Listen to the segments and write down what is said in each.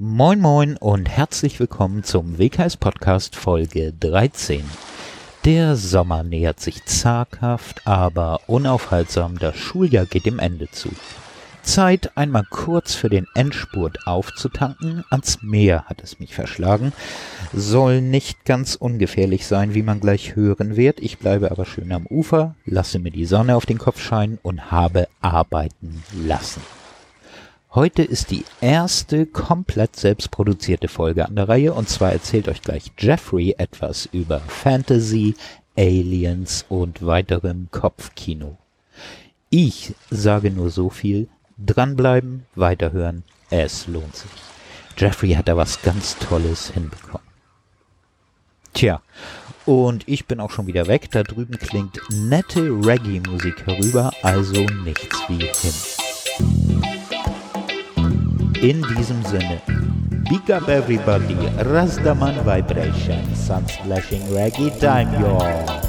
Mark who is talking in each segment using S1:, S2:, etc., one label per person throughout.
S1: Moin moin und herzlich willkommen zum WKS Podcast Folge 13. Der Sommer nähert sich zaghaft, aber unaufhaltsam. Das Schuljahr geht dem Ende zu. Zeit, einmal kurz für den Endspurt aufzutanken. Ans Meer hat es mich verschlagen. Soll nicht ganz ungefährlich sein, wie man gleich hören wird. Ich bleibe aber schön am Ufer, lasse mir die Sonne auf den Kopf scheinen und habe arbeiten lassen. Heute ist die erste komplett selbstproduzierte Folge an der Reihe und zwar erzählt euch gleich Jeffrey etwas über Fantasy, Aliens und weiterem Kopfkino. Ich sage nur so viel, dranbleiben, weiterhören, es lohnt sich. Jeffrey hat da was ganz Tolles hinbekommen. Tja, und ich bin auch schon wieder weg. Da drüben klingt nette Reggae-Musik herüber, also nichts wie hin. In diesem Sinne, big up everybody, Rastaman Vibration, Sun Splashing Reggae Time, y'all.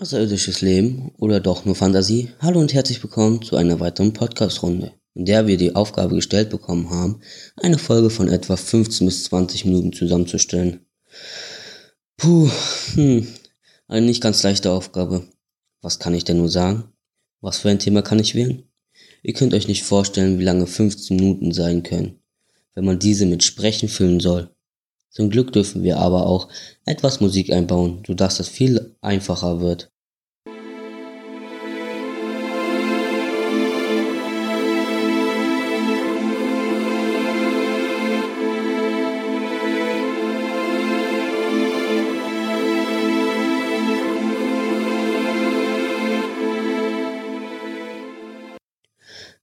S2: Außerirdisches Leben oder doch nur Fantasie? Hallo und herzlich willkommen zu einer weiteren Podcast-Runde, in der wir die Aufgabe gestellt bekommen haben, eine Folge von etwa 15 bis 20 Minuten zusammenzustellen. Puh, hm, eine nicht ganz leichte Aufgabe. Was kann ich denn nur sagen? Was für ein Thema kann ich wählen? Ihr könnt euch nicht vorstellen, wie lange 15 Minuten sein können, wenn man diese mit Sprechen füllen soll. Zum Glück dürfen wir aber auch etwas Musik einbauen, sodass das viel einfacher wird.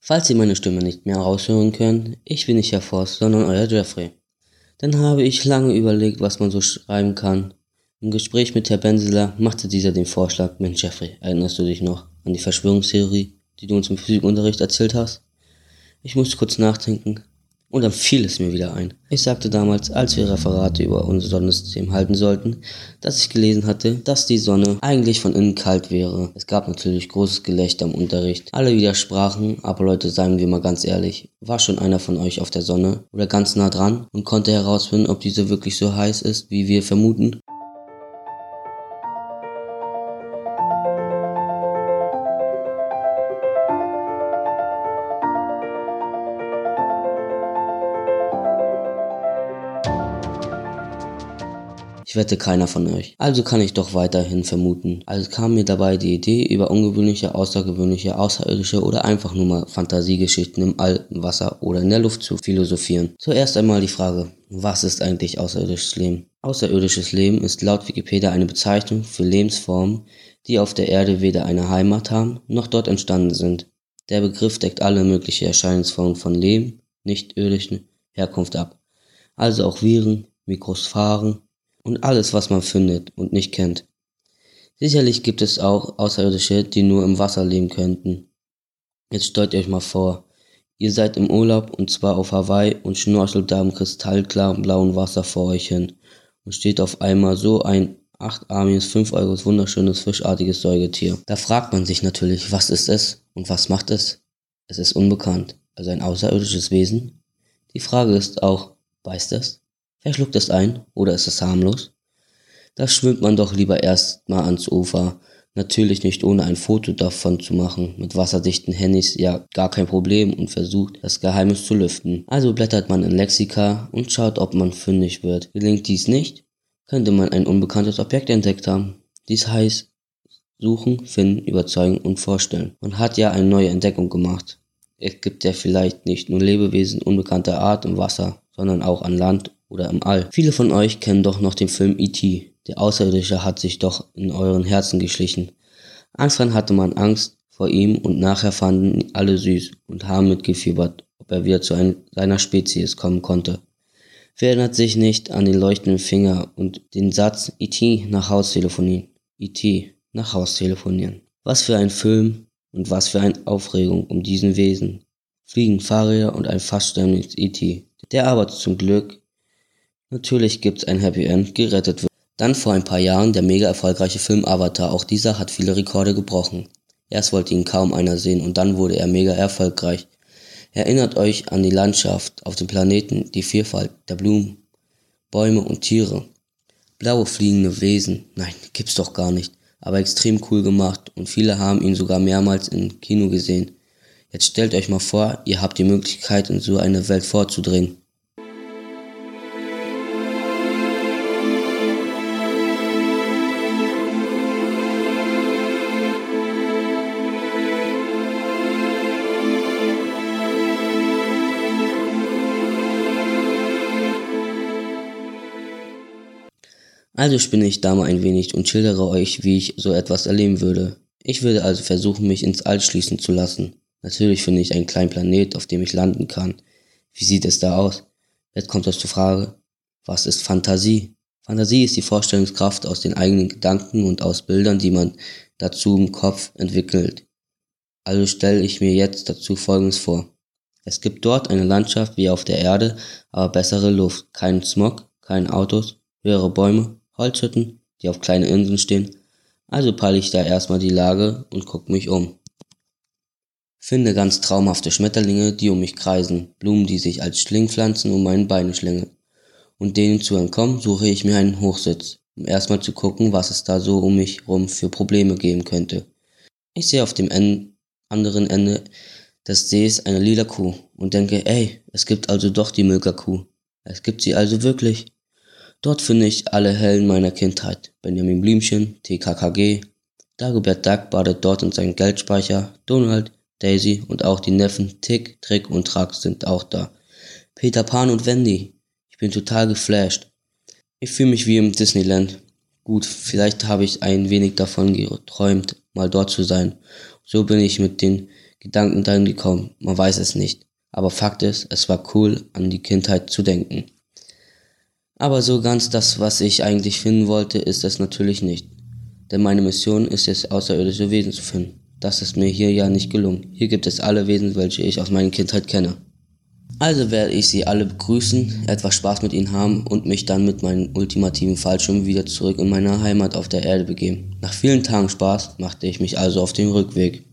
S2: Falls ihr meine Stimme nicht mehr raushören könnt, ich bin nicht Herr Forst, sondern euer Jeffrey. Dann habe ich lange überlegt, was man so schreiben kann. Im Gespräch mit Herr Benseler machte dieser den Vorschlag, Mensch Jeffrey, erinnerst du dich noch an die Verschwörungstheorie, die du uns im Physikunterricht erzählt hast? Ich musste kurz nachdenken. Und dann fiel es mir wieder ein. Ich sagte damals, als wir Referate über unser Sonnensystem halten sollten, dass ich gelesen hatte, dass die Sonne eigentlich von innen kalt wäre. Es gab natürlich großes Gelächter im Unterricht. Alle widersprachen, aber Leute, sagen wir mal ganz ehrlich, war schon einer von euch auf der Sonne oder ganz nah dran und konnte herausfinden, ob diese wirklich so heiß ist, wie wir vermuten? Wette keiner von euch. Also kann ich doch weiterhin vermuten. Also kam mir dabei die Idee, über ungewöhnliche, außergewöhnliche, außerirdische oder einfach nur mal Fantasiegeschichten im All, Wasser oder in der Luft zu philosophieren. Zuerst einmal die Frage, was ist eigentlich außerirdisches Leben? Außerirdisches Leben ist laut Wikipedia eine Bezeichnung für Lebensformen, die auf der Erde weder eine Heimat haben, noch dort entstanden sind. Der Begriff deckt alle möglichen Erscheinungsformen von Leben, nicht irdischen Herkunft ab. Also auch Viren, Mikrosphären, und alles, was man findet und nicht kennt. Sicherlich gibt es auch Außerirdische, die nur im Wasser leben könnten. Jetzt stellt euch mal vor, ihr seid im Urlaub und zwar auf Hawaii und schnorchelt da im kristallklaren blauen Wasser vor euch hin und steht auf einmal so ein achtarmiges, fünf Euro wunderschönes fischartiges Säugetier. Da fragt man sich natürlich, was ist es und was macht es? Es ist unbekannt, also ein außerirdisches Wesen. Die Frage ist auch, weiß es? Wer schluckt es ein oder ist es harmlos? Da schwimmt man doch lieber erst mal ans Ufer. Natürlich nicht ohne ein Foto davon zu machen. Mit wasserdichten Handys ja gar kein Problem und versucht, das Geheimnis zu lüften. Also blättert man in Lexika und schaut, ob man fündig wird. Gelingt dies nicht, könnte man ein unbekanntes Objekt entdeckt haben. Dies heißt suchen, finden, überzeugen und vorstellen. Man hat ja eine neue Entdeckung gemacht. Es gibt ja vielleicht nicht nur Lebewesen unbekannter Art im Wasser, sondern auch an Land oder im All. Viele von euch kennen doch noch den Film E.T. Der Außerirdische hat sich doch in euren Herzen geschlichen. Anfangs hatte man Angst vor ihm und nachher fanden ihn alle süß und haben mitgefiebert, ob er wieder zu ein, seiner Spezies kommen konnte. Wer erinnert sich nicht an den leuchtenden Finger und den Satz E.T. nach Haus telefonieren? E.T. nach Haus telefonieren. Was für ein Film und was für eine Aufregung um diesen Wesen. Fliegen Fahrräder und ein fast sterbendes E.T. Der aber zum Glück Natürlich gibt's ein Happy End, gerettet wird. Dann vor ein paar Jahren der mega erfolgreiche Film Avatar, auch dieser hat viele Rekorde gebrochen. Erst wollte ihn kaum einer sehen und dann wurde er mega erfolgreich. Erinnert euch an die Landschaft auf dem Planeten, die Vielfalt der Blumen, Bäume und Tiere. Blaue fliegende Wesen, nein, gibt's doch gar nicht, aber extrem cool gemacht und viele haben ihn sogar mehrmals im Kino gesehen. Jetzt stellt euch mal vor, ihr habt die Möglichkeit in so eine Welt vorzudringen. Also spinne ich da mal ein wenig und schildere euch, wie ich so etwas erleben würde. Ich würde also versuchen, mich ins All schließen zu lassen. Natürlich finde ich einen kleinen Planet, auf dem ich landen kann. Wie sieht es da aus? Jetzt kommt es zur Frage, was ist Fantasie? Fantasie ist die Vorstellungskraft aus den eigenen Gedanken und aus Bildern, die man dazu im Kopf entwickelt. Also stelle ich mir jetzt dazu Folgendes vor. Es gibt dort eine Landschaft wie auf der Erde, aber bessere Luft, keinen Smog, keine Autos, höhere Bäume, Holzhütten, die auf kleine Inseln stehen, also peile ich da erstmal die Lage und guck mich um. Finde ganz traumhafte Schmetterlinge, die um mich kreisen, Blumen, die sich als Schlingpflanzen um meine Beine schlängeln. Und denen zu entkommen, suche ich mir einen Hochsitz, um erstmal zu gucken, was es da so um mich rum für Probleme geben könnte. Ich sehe auf dem anderen Ende des Sees eine lila Kuh und denke, ey, es gibt also doch die Milka-Kuh. Es gibt sie also wirklich. Dort finde ich alle Helden meiner Kindheit. Benjamin Blümchen, TKKG, Dagobert Duck badet dort in seinem Geldspeicher, Donald, Daisy und auch die Neffen Tick, Trick und Track sind auch da. Peter Pan und Wendy. Ich bin total geflasht. Ich fühle mich wie im Disneyland. Gut, vielleicht habe ich ein wenig davon geträumt, mal dort zu sein. So bin ich mit den Gedanken dahin gekommen. Man weiß es nicht. Aber Fakt ist, es war cool, an die Kindheit zu denken. Aber so ganz das, was ich eigentlich finden wollte, ist es natürlich nicht. Denn meine Mission ist es, außerirdische Wesen zu finden. Das ist mir hier ja nicht gelungen. Hier gibt es alle Wesen, welche ich aus meiner Kindheit kenne. Also werde ich sie alle begrüßen, etwas Spaß mit ihnen haben und mich dann mit meinem ultimativen Fallschirm wieder zurück in meine Heimat auf der Erde begeben. Nach vielen Tagen Spaß machte ich mich also auf den Rückweg.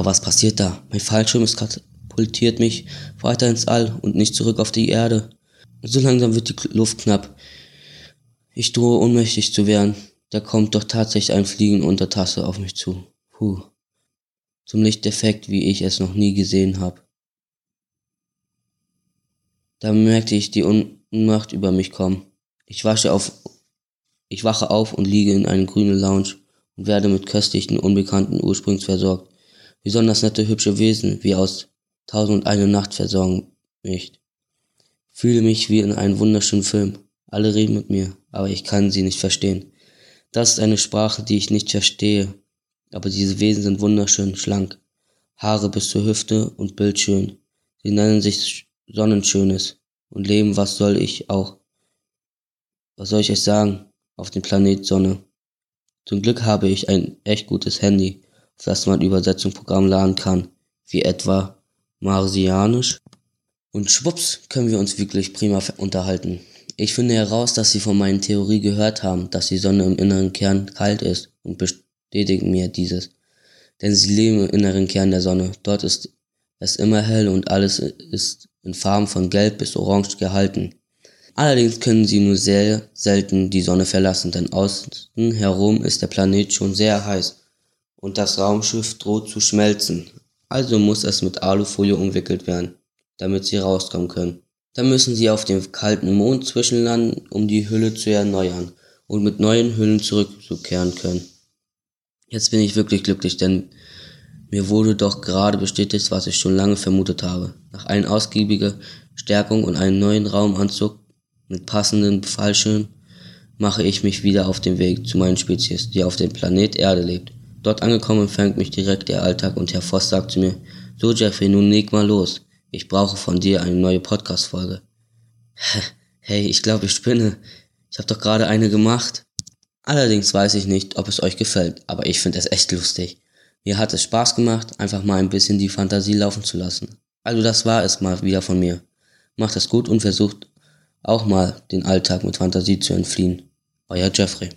S2: Aber was passiert da? Mein Fallschirm ist katapultiert mich weiter ins All und nicht zurück auf die Erde. So langsam wird die Luft knapp. Ich drohe ohnmächtig zu werden. Da kommt doch tatsächlich ein Fliegen unter Tasse auf mich zu. Puh. Zum Lichteffekt, wie ich es noch nie gesehen habe. Da merkte ich die Unmacht über mich kommen. Ich wasche auf, ich wache auf und liege in einem grünen Lounge und werde mit köstlichen, unbekannten Ursprungs versorgt. Besonders nette, hübsche Wesen wie aus Tausend und eine Nacht versorgen mich. Fühle mich wie in einem wunderschönen Film. Alle reden mit mir, aber ich kann sie nicht verstehen. Das ist eine Sprache, die ich nicht verstehe. Aber diese Wesen sind wunderschön, schlank. Haare bis zur Hüfte und bildschön. Sie nennen sich Sonnenschönes und leben, was soll ich auch, was soll ich euch sagen, auf dem Planet Sonne. Zum Glück habe ich ein echt gutes Handy das man Übersetzungsprogramm laden kann, wie etwa Marsianisch. Und schwupps können wir uns wirklich prima unterhalten. Ich finde heraus, dass Sie von meiner Theorie gehört haben, dass die Sonne im inneren Kern kalt ist und bestätigen mir dieses. Denn Sie leben im inneren Kern der Sonne. Dort ist es immer hell und alles ist in Farben von gelb bis orange gehalten. Allerdings können sie nur sehr selten die Sonne verlassen, denn außen herum ist der Planet schon sehr heiß und das Raumschiff droht zu schmelzen. Also muss es mit Alufolie umwickelt werden, damit sie rauskommen können. Dann müssen sie auf dem kalten Mond zwischenlanden, um die Hülle zu erneuern und mit neuen Hüllen zurückzukehren können. Jetzt bin ich wirklich glücklich, denn mir wurde doch gerade bestätigt, was ich schon lange vermutet habe. Nach einer ausgiebigen Stärkung und einem neuen Raumanzug mit passenden Fallschirmen mache ich mich wieder auf den Weg zu meinen Spezies, die auf dem Planet Erde lebt. Dort angekommen empfängt mich direkt der Alltag und Herr Voss sagt zu mir, so Jeffrey, nun leg mal los. Ich brauche von dir eine neue Podcast-Folge. Hey, ich glaube, ich spinne. Ich habe doch gerade eine gemacht. Allerdings weiß ich nicht, ob es euch gefällt, aber ich finde es echt lustig. Mir hat es Spaß gemacht, einfach mal ein bisschen die Fantasie laufen zu lassen. Also das war es mal wieder von mir. Macht es gut und versucht auch mal den Alltag mit Fantasie zu entfliehen. Euer Jeffrey.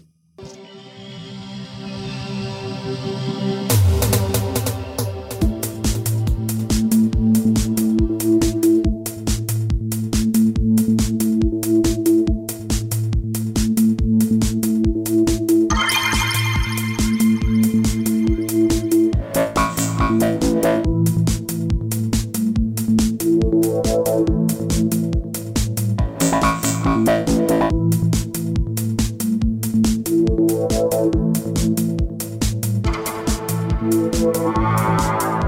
S2: Música